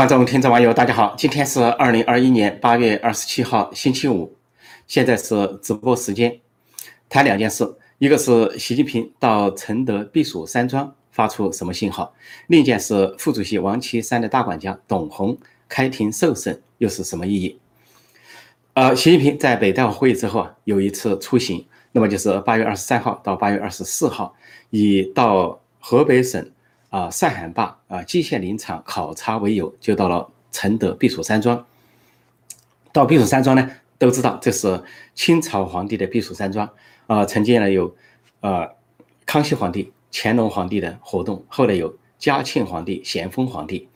观众、听众、网友，大家好！今天是二零二一年八月二十七号，星期五，现在是直播时间。谈两件事，一个是习近平到承德避暑山庄发出什么信号，另一件是副主席王岐山的大管家董宏开庭受审又是什么意义？呃，习近平在北戴河会议之后啊，有一次出行，那么就是八月二十三号到八月二十四号，以到河北省。啊，上海坝啊，蓟县林场考察为由，就到了承德避暑山庄。到避暑山庄呢，都知道这是清朝皇帝的避暑山庄啊。曾经呢有，呃，康熙皇帝、乾隆皇帝的活动，后来有嘉庆皇帝、咸丰皇帝。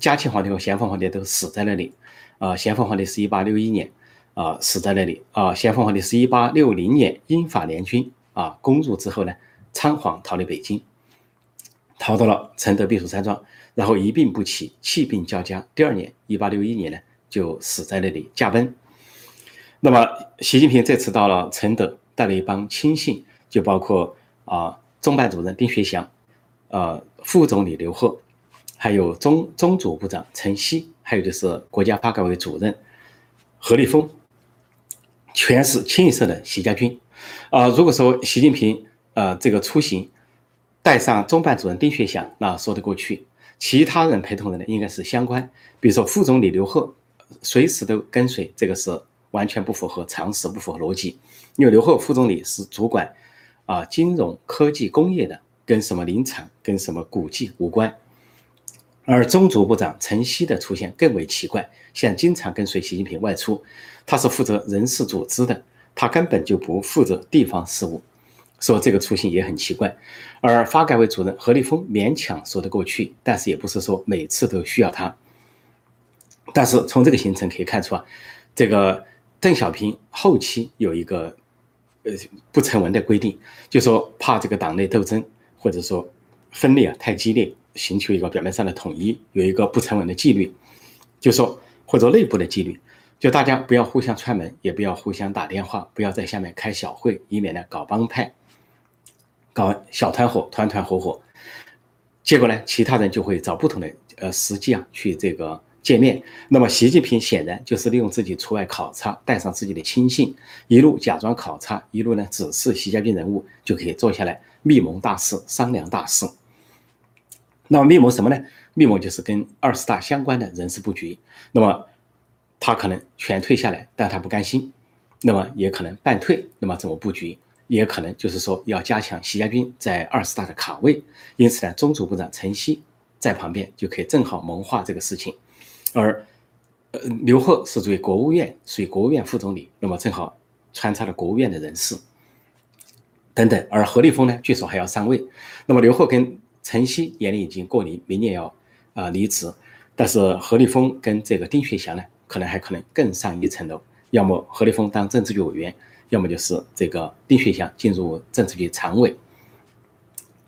嘉庆皇帝和咸丰皇帝都死在那里。啊，咸丰皇帝是一八六一年啊死在那里。啊，咸丰皇帝是一八六零年英法联军啊攻入之后呢，仓皇逃离北京。逃到了承德避暑山庄，然后一病不起，气病交加。第二年，一八六一年呢，就死在那里驾崩。那么，习近平这次到了承德，带了一帮亲信，就包括啊，中办主任丁学祥，呃，副总理刘鹤，还有中中组部长陈希，还有就是国家发改委主任何立峰，全是清一色的习家军。啊，如果说习近平呃这个出行，带上中办主任丁学祥，那说得过去。其他人陪同人呢，应该是相关，比如说副总理刘鹤，随时都跟随，这个是完全不符合常识，不符合逻辑。因为刘鹤副总理是主管啊金融科技工业的，跟什么林场、跟什么古迹无关。而中组部长陈希的出现更为奇怪，现在经常跟随习近平外出，他是负责人事组织的，他根本就不负责地方事务。说这个出行也很奇怪，而发改委主任何立峰勉强说得过去，但是也不是说每次都需要他。但是从这个行程可以看出啊，这个邓小平后期有一个呃不成文的规定，就说怕这个党内斗争或者说分裂啊太激烈，寻求一个表面上的统一，有一个不成文的纪律，就说或者内部的纪律。就大家不要互相串门，也不要互相打电话，不要在下面开小会，以免呢搞帮派。搞小团伙，团团伙伙，结果呢，其他人就会找不同的呃时机啊去这个见面。那么习近平显然就是利用自己出外考察，带上自己的亲信，一路假装考察，一路呢指示习家军人物就可以坐下来密谋大事，商量大事。那么密谋什么呢？密谋就是跟二十大相关的人事布局。那么他可能全退下来，但他不甘心，那么也可能半退。那么怎么布局？也可能就是说要加强习家军在二十大的卡位，因此呢，中组部长陈希在旁边就可以正好谋划这个事情，而呃刘鹤是作为国务院属于国务院副总理，那么正好穿插了国务院的人事等等，而何立峰呢，据说还要上位，那么刘鹤跟陈希年龄已经过离，明年要啊离职，但是何立峰跟这个丁学祥呢，可能还可能更上一层楼，要么何立峰当政治局委员。要么就是这个丁学祥进入政治局常委，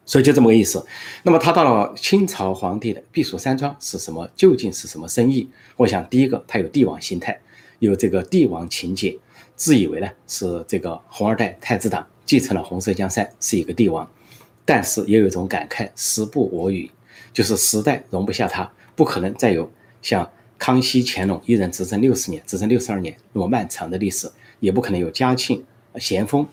所以就这么个意思。那么他到了清朝皇帝的避暑山庄是什么？究竟是什么生意？我想第一个，他有帝王心态，有这个帝王情节，自以为呢是这个红二代太子党继承了红色江山，是一个帝王，但是也有一种感慨，时不我与，就是时代容不下他，不可能再有像康熙、乾隆一人执政六十年，执政六十二年那么漫长的历史。也不可能有嘉庆、咸丰，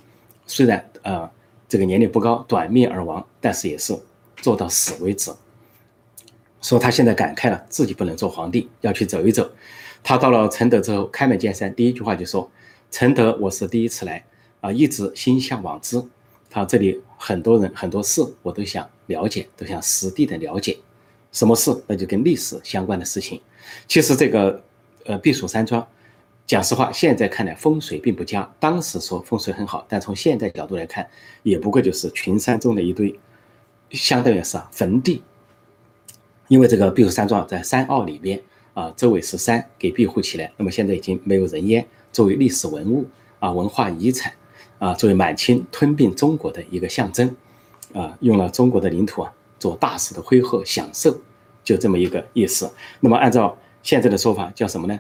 虽然呃这个年龄不高，短命而亡，但是也是做到死为止。说他现在感慨了，自己不能做皇帝，要去走一走。他到了承德之后，开门见山，第一句话就说：“承德我是第一次来啊，一直心向往之。他这里很多人很多事我都想了解，都想实地的了解。什么事？那就跟历史相关的事情。其实这个呃避暑山庄。”讲实话，现在看来风水并不佳。当时说风水很好，但从现在角度来看，也不过就是群山中的一堆，相当于是啊坟地。因为这个避暑山庄在山坳里边啊，周围是山给庇护起来。那么现在已经没有人烟，作为历史文物啊、文化遗产啊，作为满清吞并中国的一个象征啊，用了中国的领土啊做大肆的挥霍享受，就这么一个意思。那么按照现在的说法，叫什么呢？《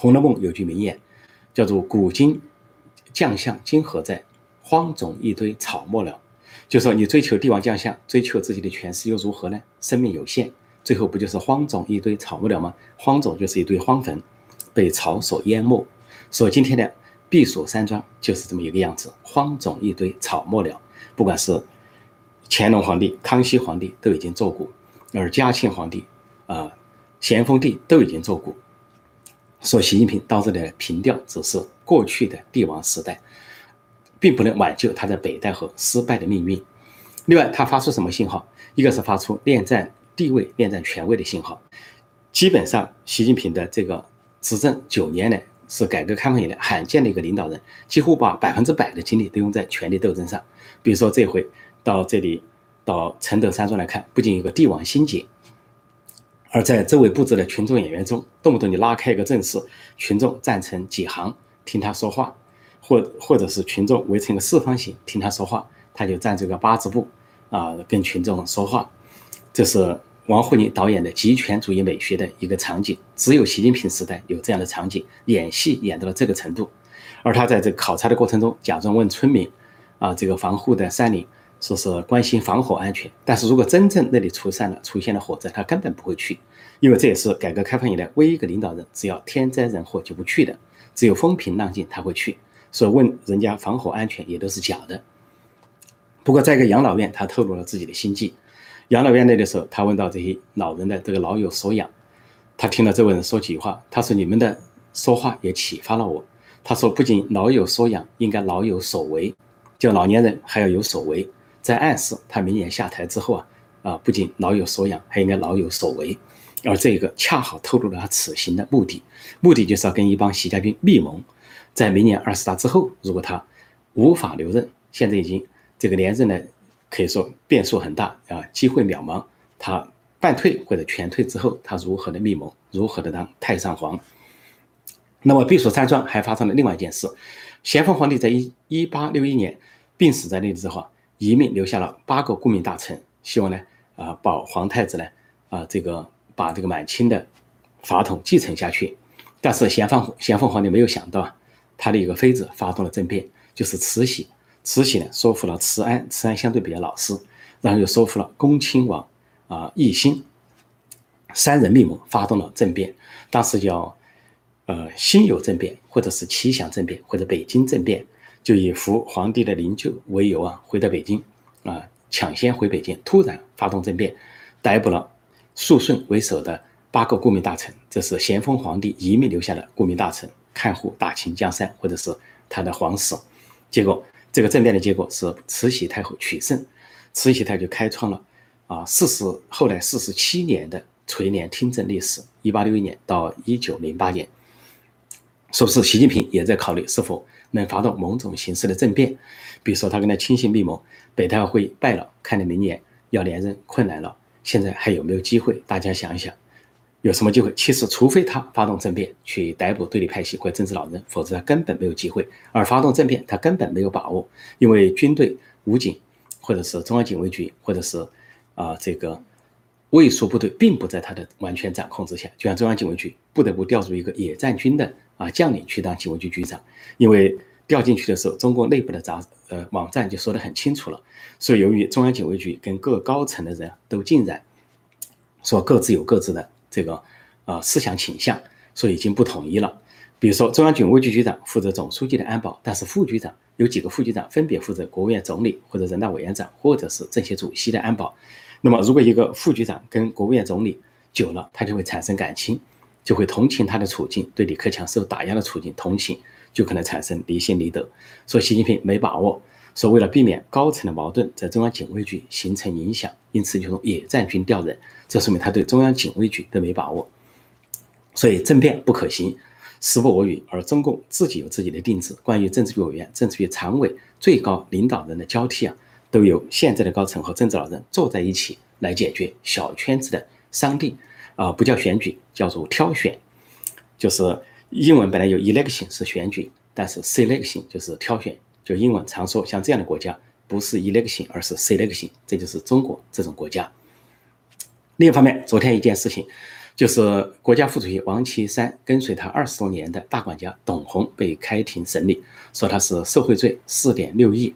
红楼梦》有句名言，叫做“古今将相今何在？荒冢一堆草没了。”就说你追求帝王将相，追求自己的权势又如何呢？生命有限，最后不就是荒冢一堆草木了吗？荒冢就是一堆荒坟，被草所淹没。所以今天的避暑山庄就是这么一个样子，荒冢一堆草木了。不管是乾隆皇帝、康熙皇帝都已经作古，而嘉庆皇帝、啊咸丰帝都已经作说习近平到这里来平调，只是过去的帝王时代，并不能挽救他在北戴河失败的命运。另外，他发出什么信号？一个是发出恋战地位、恋战权威的信号。基本上，习近平的这个执政九年来，是改革开放以来罕见的一个领导人，几乎把百分之百的精力都用在权力斗争上。比如说，这回到这里，到承德山庄来看，不仅有个帝王心结。而在周围布置的群众演员中，动不动你拉开一个阵势，群众站成几行听他说话，或或者是群众围成一个四方形听他说话，他就站这个八字步啊，跟群众说话。这是王沪宁导演的极权主义美学的一个场景，只有习近平时代有这样的场景，演戏演到了这个程度。而他在这考察的过程中，假装问村民啊，这个防护的山林。说是关心防火安全，但是如果真正那里出山了，出现了火灾，他根本不会去，因为这也是改革开放以来唯一一个领导人，只要天灾人祸就不去的，只有风平浪静他会去。所以问人家防火安全也都是假的。不过在一个养老院，他透露了自己的心迹。养老院内的时候，他问到这些老人的这个老有所养，他听了这位人说几句话，他说你们的说话也启发了我。他说不仅老有所养，应该老有所为，就老年人还要有所为。在暗示他明年下台之后啊，啊，不仅老有所养，还应该老有所为，而这个恰好透露了他此行的目的，目的就是要跟一帮习家军密谋，在明年二十大之后，如果他无法留任，现在已经这个连任呢，可以说变数很大啊，机会渺茫，他半退或者全退之后，他如何的密谋，如何的当太上皇？那么避暑山庄还发生了另外一件事，咸丰皇帝在一一八六一年病死在那里之后。遗命留下了八个顾命大臣，希望呢，啊，保皇太子呢，啊，这个把这个满清的法统继承下去。但是咸丰咸丰皇帝没有想到，他的一个妃子发动了政变，就是慈禧。慈禧呢，说服了慈安，慈安相对比较老实，然后又说服了恭亲王啊奕欣，三人密谋发动了政变。当时叫呃辛酉政变，或者是启祥政变，或者北京政变。就以扶皇帝的灵柩为由啊，回到北京，啊，抢先回北京，突然发动政变，逮捕了肃顺为首的八个顾命大臣，这是咸丰皇帝遗命留下的顾命大臣，看护大清江山，或者是他的皇室。结果这个政变的结果是慈禧太后取胜，慈禧太后就开创了啊四十后来四十七年的垂帘听政历史，一八六一年到一九零八年。说是习近平也在考虑是否。能发动某种形式的政变，比如说他跟他亲信密谋，北戴会败了，看来明年要连任困难了。现在还有没有机会？大家想一想，有什么机会？其实，除非他发动政变去逮捕对立派系或政治老人，否则他根本没有机会。而发动政变，他根本没有把握，因为军队、武警，或者是中央警卫局，或者是啊这个卫戍部队，并不在他的完全掌控之下。就像中央警卫局不得不调入一个野战军的。啊，将领去当警卫局局长，因为调进去的时候，中国内部的杂呃网站就说得很清楚了。所以，由于中央警卫局跟各高层的人都浸染，说各自有各自的这个啊思想倾向，所以已经不统一了。比如说，中央警卫局局长负责总书记的安保，但是副局长有几个副局长分别负责国务院总理或者人大委员长或者是政协主席的安保。那么，如果一个副局长跟国务院总理久了，他就会产生感情。就会同情他的处境，对李克强受打压的处境同情，就可能产生离心离德。所以习近平没把握，说为了避免高层的矛盾在中央警卫局形成影响，因此就从野战军调人。这说明他对中央警卫局都没把握，所以政变不可行，时不我与。而中共自己有自己的定制，关于政治局委员、政治局常委、最高领导人的交替啊，都由现在的高层和政治老人坐在一起来解决小圈子的商定。啊，不叫选举，叫做挑选，就是英文本来有 election 是选举，但是 selection 就是挑选。就英文常说，像这样的国家不是 election，而是 selection，这就是中国这种国家。另一方面，昨天一件事情，就是国家副主席王岐山跟随他二十多年的大管家董洪被开庭审理，说他是受贿罪四点六亿。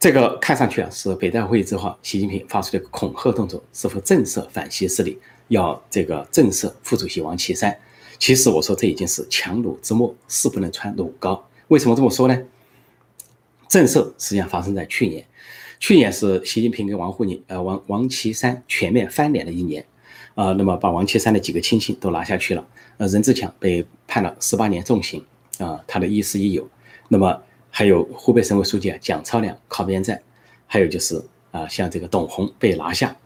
这个看上去啊是北戴会议之后，习近平发出的恐吓动作，是否震慑反西势力，要这个震慑副主席王岐山？其实我说这已经是强弩之末，势不能穿弩高。为什么这么说呢？震慑实际上发生在去年，去年是习近平跟王沪宁、呃王王岐山全面翻脸的一年，啊，那么把王岐山的几个亲信都拿下去了，呃，任志强被判了十八年重刑，啊，他的亦师亦友，那么。还有湖北省委书记啊蒋超良靠边站，还有就是啊像这个董宏被拿下，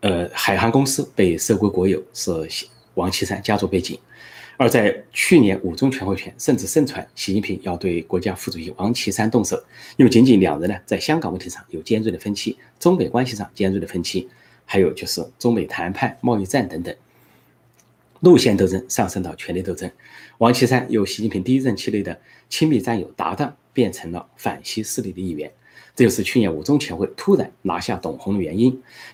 呃海航公司被收归国有是王岐山家族背景，而在去年五中全会前甚至盛传习近平要对国家副主席王岐山动手，因为仅仅两人呢在香港问题上有尖锐的分歧，中美关系上尖锐的分歧，还有就是中美谈判、贸易战等等，路线斗争上升到权力斗争，王岐山由习近平第一任期内的。亲密战友搭档变成了反西势力的一员，这就是去年五中全会突然拿下董宏的原因。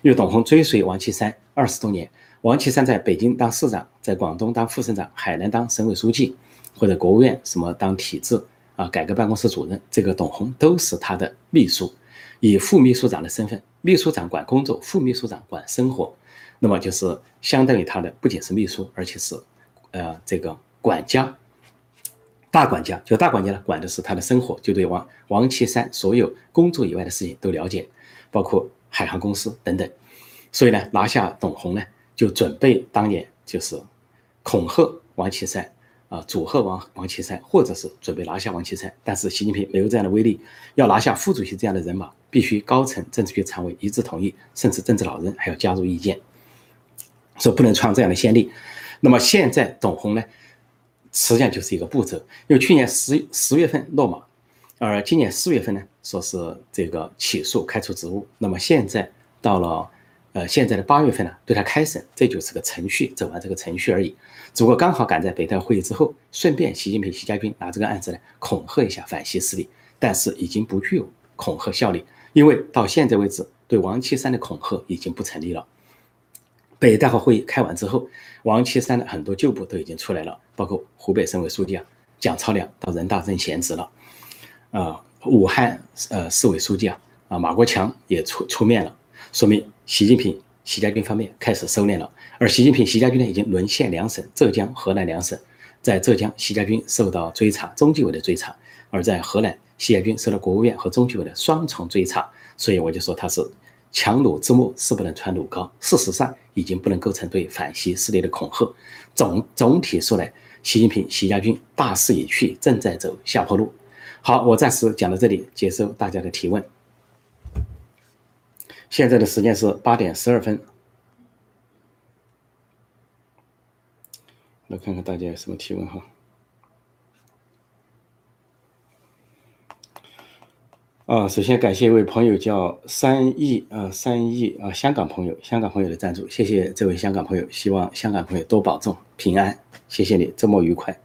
因为董宏追随王岐山二十多年，王岐山在北京当市长，在广东当副省长，海南当省委书记，或者国务院什么当体制啊改革办公室主任，这个董宏都是他的秘书，以副秘书长的身份，秘书长管工作，副秘书长管生活，那么就是相当于他的不仅是秘书，而且是呃这个管家。大管家就大管家呢，管的是他的生活，就对王王岐山所有工作以外的事情都了解，包括海航公司等等。所以呢，拿下董宏呢，就准备当年就是恐吓王岐山啊，阻吓王王岐山，或者是准备拿下王岐山。但是习近平没有这样的威力，要拿下副主席这样的人马，必须高层政治局常委一致同意，甚至政治老人还要加入意见，说不能创这样的先例。那么现在董宏呢？实际上就是一个步骤，因为去年十十月份落马，而今年四月份呢，说是这个起诉开除职务。那么现在到了，呃，现在的八月份呢，对他开审，这就是个程序，走完这个程序而已。只不过刚好赶在北戴会议之后，顺便习近平、习家军拿这个案子呢，恐吓一下反西势力，但是已经不具有恐吓效力，因为到现在为止，对王岐山的恐吓已经不成立了。北戴河会议开完之后，王岐山的很多旧部都已经出来了，包括湖北省委书记啊蒋超良到人大任闲职了，啊，武汉呃市委书记啊啊马国强也出出面了，说明习近平、习家军方面开始收敛了。而习近平、习家军呢已经沦陷两省，浙江、河南两省，在浙江，习家军受到追查，中纪委的追查；而在河南，习家军受到国务院和中纪委的双重追查。所以我就说他是。强弩之末，是不能穿弩高。事实上，已经不能构成对反西势力的恐吓。总总体说来，习近平、习家军大势已去，正在走下坡路。好，我暂时讲到这里，接受大家的提问。现在的时间是八点十二分，来看看大家有什么提问哈。啊，首先感谢一位朋友叫三亿啊，三亿啊，香港朋友，香港朋友的赞助，谢谢这位香港朋友，希望香港朋友多保重平安，谢谢你，周末愉快。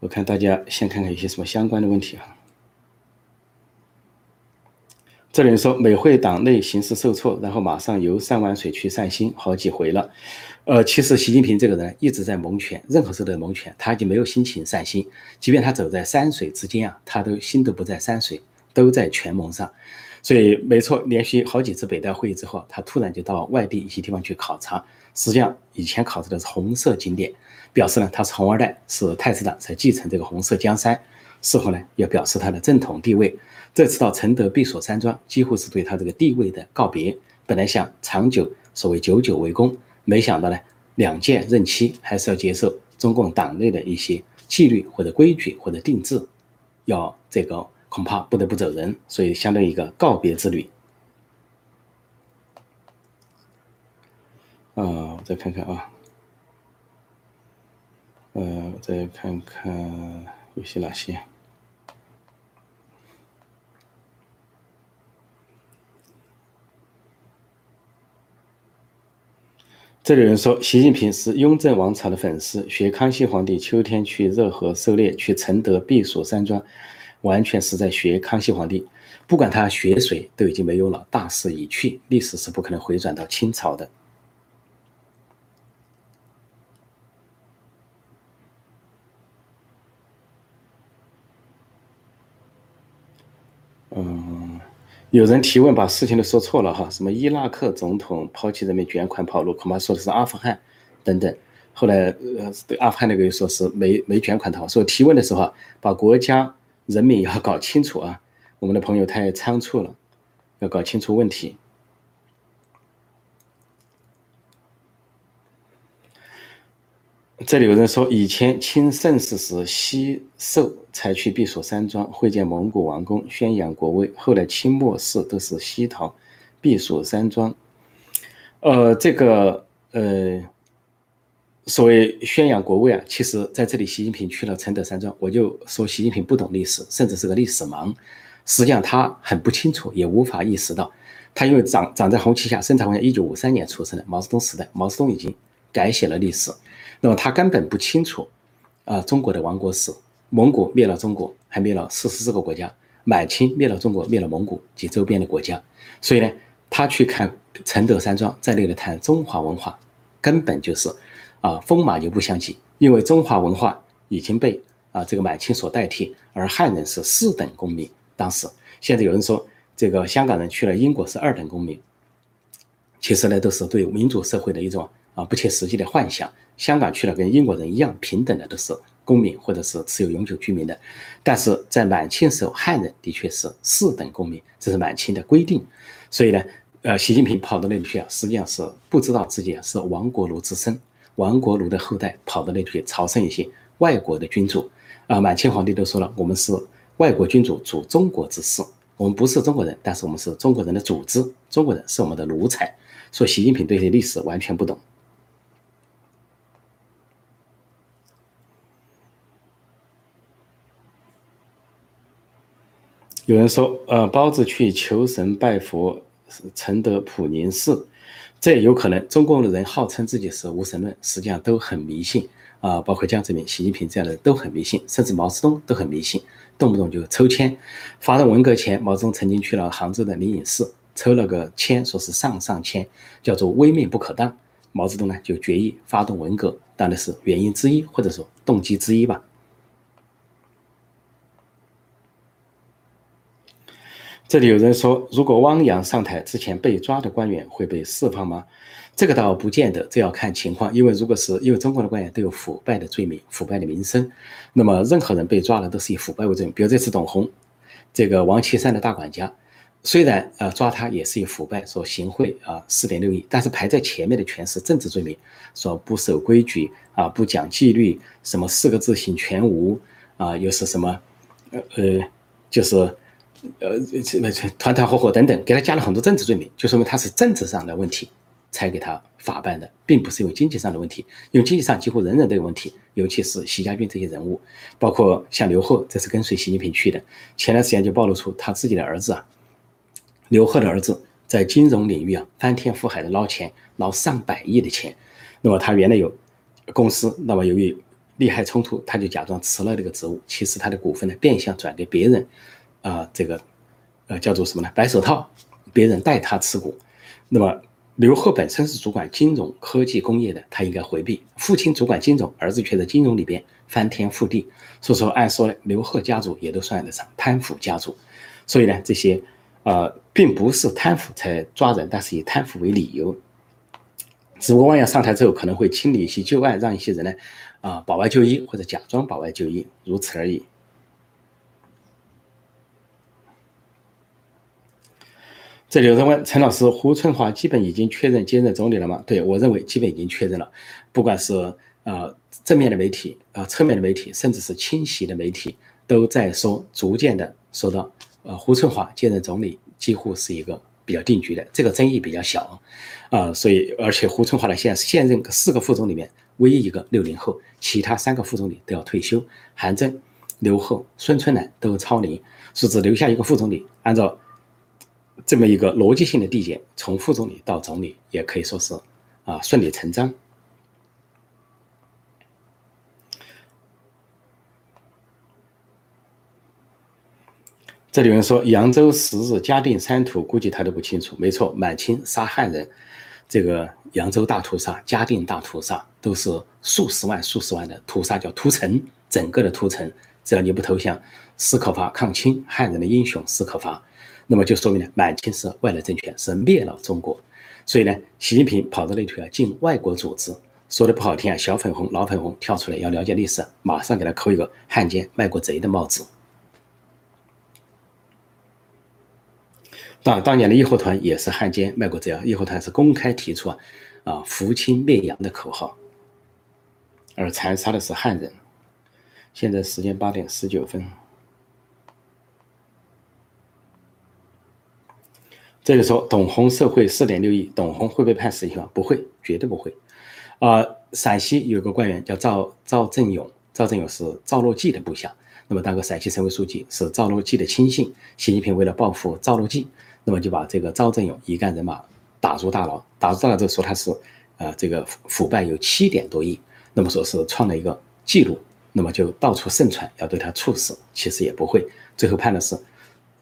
我看大家先看看有些什么相关的问题哈。这里说美会党内形势受挫，然后马上游三碗水去散心，好几回了。呃，其实习近平这个人一直在蒙权，任何时候都蒙权，他已经没有心情散心。即便他走在山水之间啊，他都心都不在山水，都在权谋上。所以没错，连续好几次北戴会议之后，他突然就到外地一些地方去考察。实际上以前考察的是红色景点，表示呢他是红二代，是太子党才继承这个红色江山。事后呢要表示他的正统地位。这次到承德避暑山庄，几乎是对他这个地位的告别。本来想长久所谓久久为功。没想到呢，两届任期还是要接受中共党内的一些纪律或者规矩或者定制，要这个恐怕不得不走人，所以相当于一个告别之旅。啊，我再看看啊，呃，再看看有些哪些。这里有人说，习近平是雍正王朝的粉丝，学康熙皇帝秋天去热河狩猎，去承德避暑山庄，完全是在学康熙皇帝。不管他学谁，都已经没有了，大势已去，历史是不可能回转到清朝的。嗯，有人提问把事情都说错了哈，什么伊拉克总统抛弃人民卷款跑路，恐怕说的是阿富汗等等。后来呃，对阿富汗那个又说是没没卷款逃，所以提问的时候啊把国家人民要搞清楚啊。我们的朋友太仓促了，要搞清楚问题。这里有人说，以前清盛世时，西狩才去避暑山庄会见蒙古王公，宣扬国威；后来清末世都是西逃避暑山庄。呃，这个呃，所谓宣扬国威啊，其实在这里，习近平去了承德山庄，我就说习近平不懂历史，甚至是个历史盲。实际上他很不清楚，也无法意识到，他因为长长在红旗下，生长环境，一九五三年出生的毛泽东时代，毛泽东已经改写了历史。那么他根本不清楚，啊，中国的亡国史，蒙古灭了中国，还灭了四十四个国家；满清灭了中国，灭了蒙古及周边的国家。所以呢，他去看承德山庄，在那里谈中华文化，根本就是，啊，风马牛不相及。因为中华文化已经被啊这个满清所代替，而汉人是四等公民。当时，现在有人说这个香港人去了英国是二等公民，其实呢，都是对民主社会的一种啊不切实际的幻想。香港去了，跟英国人一样平等的，都是公民或者是持有永久居民的。但是在满清时候，汉人的确是四等公民，这是满清的规定。所以呢，呃，习近平跑到那里去啊，实际上是不知道自己是亡国奴之身，亡国奴的后代，跑到那里去朝圣一些外国的君主。啊，满清皇帝都说了，我们是外国君主主中国之事，我们不是中国人，但是我们是中国人的组织，中国人是我们的奴才。说习近平对这历史完全不懂。有人说，呃，包子去求神拜佛，承德普宁寺，这也有可能。中共的人号称自己是无神论，实际上都很迷信啊，包括江泽民、习近平这样的人都很迷信，甚至毛泽东都很迷信，动不动就抽签。发动文革前，毛泽东曾经去了杭州的灵隐寺，抽了个签，说是上上签，叫做“微命不可当”。毛泽东呢，就决议发动文革，当然是原因之一，或者说动机之一吧。这里有人说，如果汪洋上台之前被抓的官员会被释放吗？这个倒不见得，这要看情况。因为如果是因为中国的官员都有腐败的罪名、腐败的名声，那么任何人被抓了都是以腐败为证。比如这次董洪，这个王岐山的大管家，虽然啊抓他也是以腐败说行贿啊四点六亿，但是排在前面的全是政治罪名，说不守规矩啊不讲纪律，什么四个字行全无啊，又是什么呃呃就是。呃，这这团团伙伙等等，给他加了很多政治罪名，就说明他是政治上的问题才给他法办的，并不是因为经济上的问题。因为经济上几乎人人都有问题，尤其是习家军这些人物，包括像刘贺，这是跟随习近平去的。前段时间就暴露出他自己的儿子啊，刘贺的儿子在金融领域啊翻天覆海的捞钱，捞上百亿的钱。那么他原来有公司，那么由于利害冲突，他就假装辞了这个职务，其实他的股份呢变相转给别人。啊，这个，呃，叫做什么呢？白手套，别人代他持股。那么刘鹤本身是主管金融科技工业的，他应该回避。父亲主管金融，儿子却在金融里边翻天覆地。所以说，按说呢，刘鹤家族也都算得上贪腐家族。所以呢，这些，呃，并不是贪腐才抓人，但是以贪腐为理由。只不过汪洋上台之后，可能会清理一些旧案，让一些人呢，啊，保外就医或者假装保外就医，如此而已。这里有人问陈老师，胡春华基本已经确认接任总理了吗？对我认为基本已经确认了，不管是呃正面的媒体啊，侧面的媒体，甚至是清晰的媒体，都在说，逐渐的说到，呃胡春华接任总理几乎是一个比较定局的，这个争议比较小，啊，所以而且胡春华的现现任四个副总里面，唯一一个六零后，其他三个副总理都要退休，韩正、刘鹤、孙春兰都超龄，是只留下一个副总理，按照。这么一个逻辑性的递减，从副总理到总理，也可以说是啊顺理成章。这里有人说扬州十日嘉定三屠，估计他都不清楚。没错，满清杀汉人，这个扬州大屠杀、嘉定大屠杀，都是数十万、数十万的屠杀，叫屠城，整个的屠城。只要你不投降，史可法抗清，汉人的英雄史可法。那么就说明呢，满清是外来政权，是灭了中国。所以呢，习近平跑到那头啊进外国组织，说的不好听啊，小粉红、老粉红跳出来要了解历史，马上给他扣一个汉奸、卖国贼的帽子。当当年的义和团也是汉奸、卖国贼啊，义和团是公开提出啊啊扶清灭洋的口号，而残杀的是汉人。现在时间八点十九分。这个时候，董洪受贿四点六亿，董洪会被判死刑吗？不会，绝对不会。啊，陕西有个官员叫赵赵振勇，赵振勇是赵乐际的部下，那么当个陕西省委书记，是赵乐际的亲信。习近平为了报复赵乐际，那么就把这个赵振勇一干人马打入大牢，打入大牢之后说他是，呃，这个腐败有七点多亿，那么说是创了一个记录，那么就到处盛传要对他处死，其实也不会，最后判的是。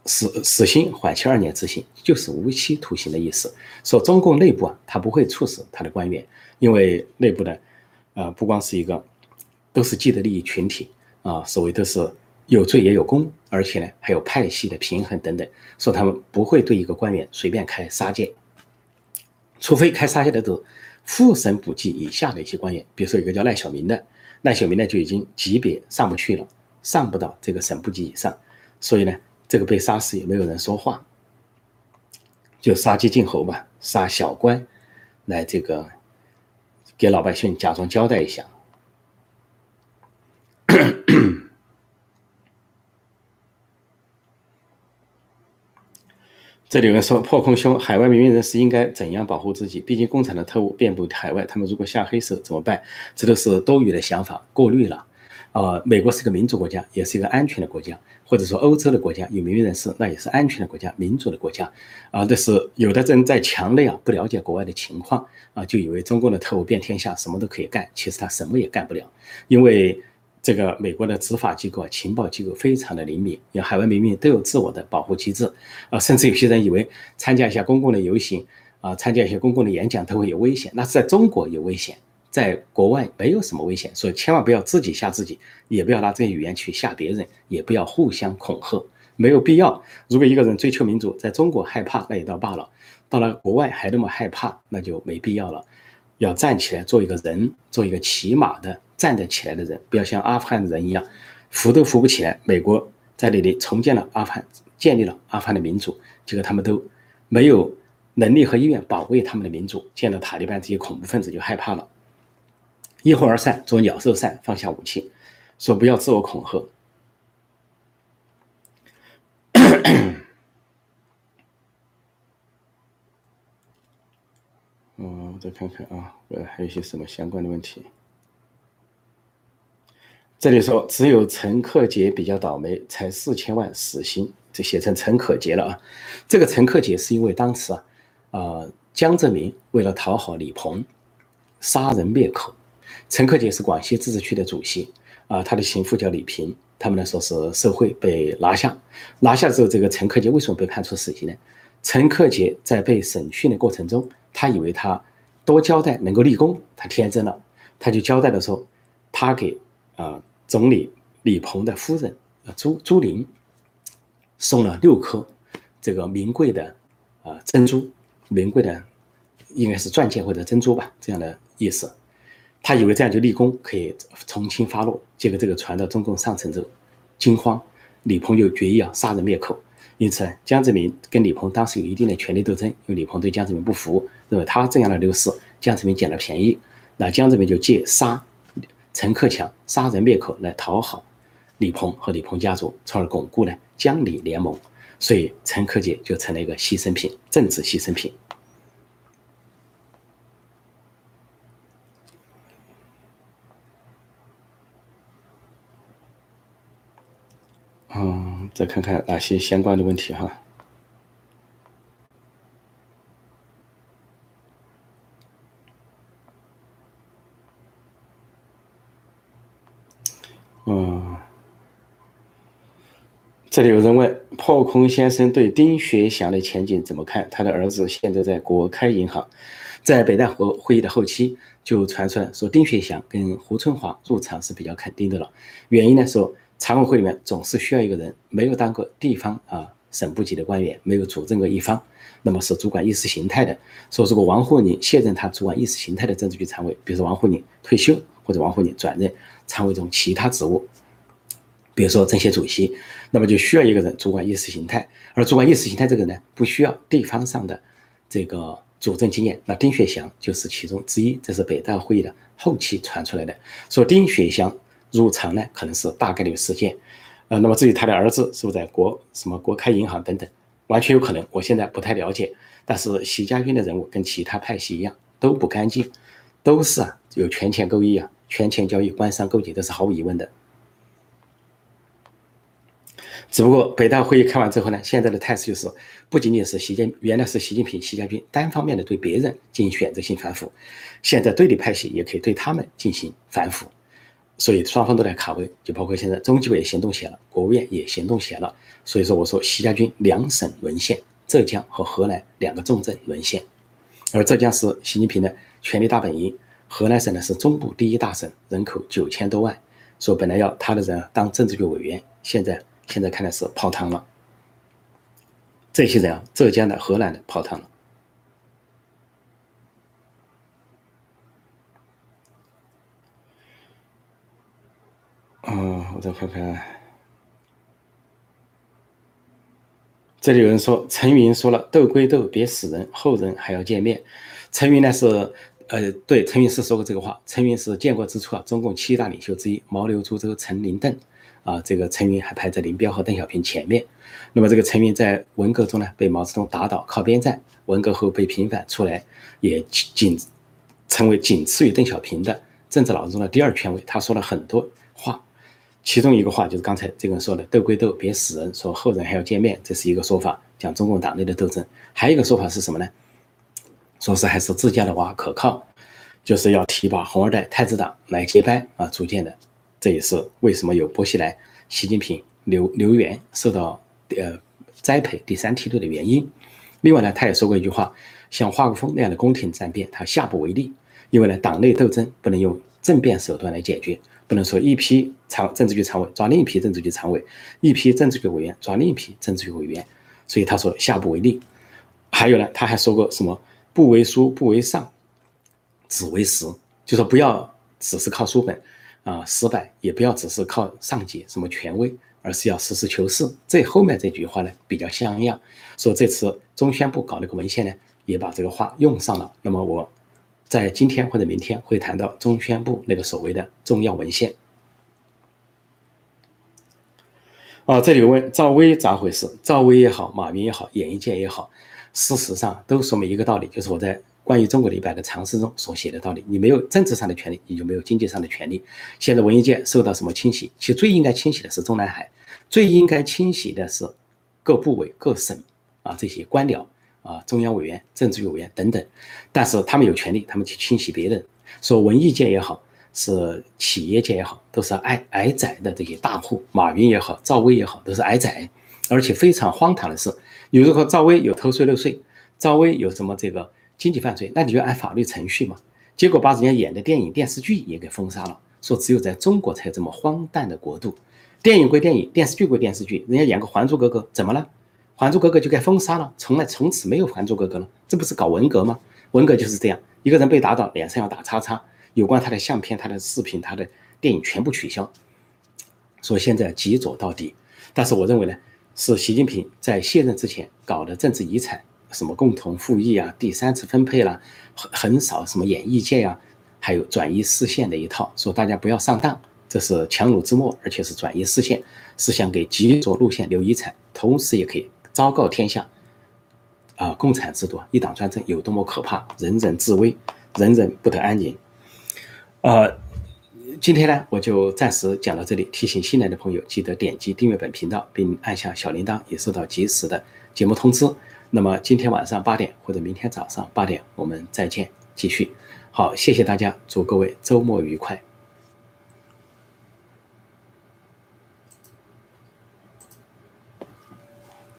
死死刑缓期二年执行，就是无期徒刑的意思。说中共内部啊，他不会处死他的官员，因为内部的，呃，不光是一个，都是既得利益群体啊，所谓都是有罪也有功，而且呢还有派系的平衡等等。说他们不会对一个官员随便开杀戒，除非开杀戒的都副省部级以下的一些官员，比如说一个叫赖小民的，赖小民呢就已经级别上不去了，上不到这个省部级以上，所以呢。这个被杀死也没有人说话，就杀鸡儆猴吧，杀小官，来这个给老百姓假装交代一下。这里有人说破空兄，海外民运人士应该怎样保护自己？毕竟共产的特务遍布海外，他们如果下黑手怎么办？这都是多余的想法，过滤了。啊，美国是个民主国家，也是一个安全的国家，或者说欧洲的国家有民运人士，那也是安全的国家、民主的国家。啊，但是有的人在墙内啊，不了解国外的情况啊，就以为中共的特务遍天下，什么都可以干。其实他什么也干不了，因为这个美国的执法机构啊、情报机构非常的灵敏，有海外民运都有自我的保护机制。啊，甚至有些人以为参加一下公共的游行啊，参加一些公共的演讲都会有危险，那是在中国有危险。在国外没有什么危险，所以千万不要自己吓自己，也不要拿这些语言去吓别人，也不要互相恐吓，没有必要。如果一个人追求民主，在中国害怕那也倒罢了，到了国外还那么害怕，那就没必要了。要站起来做一个人，做一个起码的站得起来的人，不要像阿富汗人一样，扶都扶不起来。美国在那里重建了阿富汗，建立了阿富汗的民主，结果他们都没有能力和意愿保卫他们的民主，见到塔利班这些恐怖分子就害怕了。一哄而散，做鸟兽散，放下武器，说不要自我恐吓。嗯，再看看啊，呃，还有些什么相关的问题？这里说只有陈克杰比较倒霉，才四千万死刑，这写成陈可杰了啊。这个陈克杰是因为当时啊，啊，江泽民为了讨好李鹏，杀人灭口。陈克杰是广西自治区的主席啊，他的情妇叫李萍，他们呢说是受贿被拿下，拿下之后，这个陈克杰为什么被判处死刑呢？陈克杰在被审讯的过程中，他以为他多交代能够立功，他天真了，他就交代的时候，他给啊总理李鹏的夫人啊朱朱琳送了六颗这个名贵的啊珍珠，名贵的应该是钻戒或者珍珠吧，这样的意思。他以为这样就立功，可以从轻发落。结果这个传到中共上层之后，惊慌，李鹏就决意要杀人灭口。因此，江泽民跟李鹏当时有一定的权力斗争，因为李鹏对江泽民不服，认为他这样的流失，江泽民捡了便宜。那江泽民就借杀陈克强、杀人灭口来讨好李鹏和李鹏家族，从而巩固了江李联盟。所以，陈克杰就成了一个牺牲品，政治牺牲品。嗯，再看看哪些相关的问题哈。嗯，这里有人问破空先生对丁学祥的前景怎么看？他的儿子现在在国开银行，在北戴河会议的后期就传出来说丁学祥跟胡春华入场是比较肯定的了。原因呢说。常委会里面总是需要一个人没有当过地方啊省部级的官员，没有主政过一方，那么是主管意识形态的。说如果王沪宁卸任他主管意识形态的政治局常委，比如说王沪宁退休，或者王沪宁转任常委中其他职务，比如说政协主席，那么就需要一个人主管意识形态。而主管意识形态这个人呢，不需要地方上的这个主政经验。那丁雪祥就是其中之一，这是北大会议的后期传出来的，说丁雪祥入常呢，可能是大概率事件。呃，那么至于他的儿子是不是在国什么国开银行等等，完全有可能。我现在不太了解，但是习家军的人物跟其他派系一样都不干净，都是啊有权钱勾结啊，权钱交易、官商勾结，这是毫无疑问的。只不过北大会议开完之后呢，现在的态势就是不仅仅是习近原来是习近平、习家军单方面的对别人进行选择性反腐，现在对立派系也可以对他们进行反腐。所以双方都在卡位，就包括现在中纪委行动起来了，国务院也行动起来了。所以说，我说习家军两省沦陷，浙江和河南两个重镇沦陷，而浙江是习近平的权力大本营，河南省呢是中部第一大省，人口九千多万。说本来要他的人当政治局委员，现在现在看来是泡汤了。这些人啊，浙江的、河南的泡汤了。嗯，我再看看，这里有人说陈云说了斗归斗，别死人，后人还要见面。陈云呢是，呃，对，陈云是说过这个话。陈云是建国之初啊，中共七大领袖之一，毛刘朱周陈林邓啊，这个陈云还排在林彪和邓小平前面。那么这个陈云在文革中呢被毛泽东打倒，靠边站。文革后被平反出来，也仅成为仅次于邓小平的政治老人中的第二权威。他说了很多。其中一个话就是刚才这个人说的“斗归斗，别死人”，说后人还要见面，这是一个说法，讲中共党内的斗争。还有一个说法是什么呢？说是还是自家的娃可靠，就是要提拔红二代太子党来接班啊，组建的。这也是为什么有薄熙来、习近平、刘刘源受到呃栽培第三梯队的原因。另外呢，他也说过一句话，像华国锋那样的宫廷战变，他下不为例，因为呢，党内斗争不能用政变手段来解决。不能说一批常政治局常委抓另一批政治局常委，一批政治局委员抓另一批政治局委员，所以他说下不为例。还有呢，他还说过什么不为书不为上，只为实，就说不要只是靠书本啊失败，也不要只是靠上级什么权威，而是要实事求是。这后面这句话呢比较像样，说这次中宣部搞那个文献呢也把这个话用上了。那么我。在今天或者明天会谈到中宣部那个所谓的重要文献。啊，这里问赵薇咋回事？赵薇也好，马云也好，演艺界也好，事实上都说明一个道理，就是我在关于中国的一百个常识中所写的道理：你没有政治上的权利，你就没有经济上的权利。现在文艺界受到什么清洗？其实最应该清洗的是中南海，最应该清洗的是各部委、各省啊这些官僚。啊，中央委员、政治局委员等等，但是他们有权利，他们去清洗别人。说文艺界也好，是企业界也好，都是挨挨宰的这些大户。马云也好，赵薇也好，都是挨宰。而且非常荒唐的是，有如果赵薇有偷税漏税，赵薇有什么这个经济犯罪，那你就按法律程序嘛。结果把人家演的电影、电视剧也给封杀了，说只有在中国才有这么荒诞的国度。电影归电影，电视剧归电视剧，人家演个《还珠格格》，怎么了？《还珠格格》就该封杀了，从来从此没有《还珠格格》了，这不是搞文革吗？文革就是这样，一个人被打倒，脸上要打叉叉，有关他的相片、他的视频、他的电影全部取消。所以现在极左到底，但是我认为呢，是习近平在卸任之前搞的政治遗产，什么共同富裕啊、第三次分配啦，很很少什么演艺界呀，还有转移视线的一套，说大家不要上当，这是强弩之末，而且是转移视线，是想给极左路线留遗产，同时也可以。昭告天下，啊，共产制度一党专政有多么可怕，人人自危，人人不得安宁。呃，今天呢，我就暂时讲到这里。提醒新来的朋友，记得点击订阅本频道，并按下小铃铛，也收到及时的节目通知。那么今天晚上八点或者明天早上八点，我们再见，继续。好，谢谢大家，祝各位周末愉快。